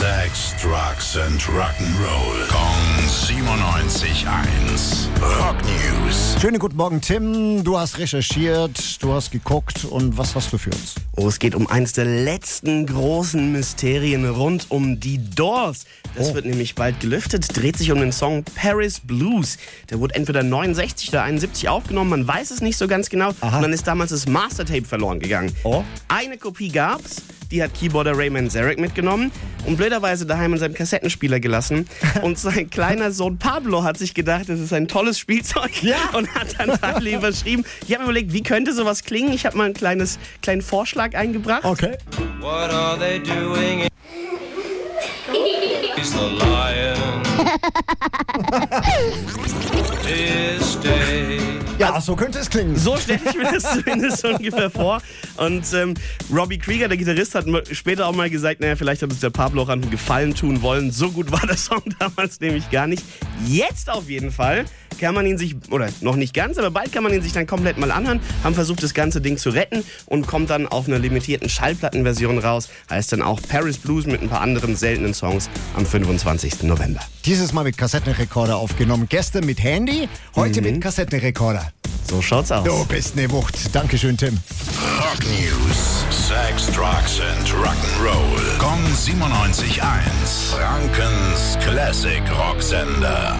Sex, Drugs and Rock'n'Roll. Kong 97.1. Rock News. Schönen guten Morgen, Tim. Du hast recherchiert, du hast geguckt und was hast du für uns? Oh, es geht um eines der letzten großen Mysterien rund um die Doors. Das Oh. wird nämlich bald gelüftet. Dreht sich um den Song Paris Blues. Der wurde entweder 69 oder 71 aufgenommen. Man weiß es nicht so ganz genau. Aha. Und dann ist damals das Mastertape verloren gegangen. Oh. Eine Kopie gab's. Die hat Keyboarder Raymond Zarek mitgenommen und blöderweise daheim in seinem Kassettenspieler gelassen. Und sein kleiner Sohn Pablo hat sich gedacht, das ist ein tolles Spielzeug Ja. und hat dann Pablo überschrieben. Ich habe mir überlegt, wie könnte sowas klingen? Ich habe mal einen kleines, kleinen Vorschlag eingebracht. Okay. What are they doing? He's the lion. This day. Ja, so könnte es klingen. So stelle ich mir das zumindest ungefähr vor. Und ähm, Robbie Krieger, der Gitarrist, hat später auch mal gesagt, naja, vielleicht hat uns der Pablo auch an einen Gefallen tun wollen. So gut war der Song damals nämlich gar nicht. Jetzt auf jeden Fall kann man ihn sich, oder noch nicht ganz, aber bald kann man ihn sich dann komplett mal anhören. Haben versucht, das ganze Ding zu retten und kommt dann auf einer limitierten Schallplattenversion raus. Heißt dann auch Paris Blues mit ein paar anderen seltenen Songs am 25. November. Dieses Mal mit Kassettenrekorder aufgenommen. Gestern mit Handy, heute mit Kassettenrekorder. So schaut's aus. Du bist eine Wucht. Dankeschön, Tim. Rock News. Sex, Drugs and Rock'n'Roll. Kong 97.1. Frankens Classic Rocksender.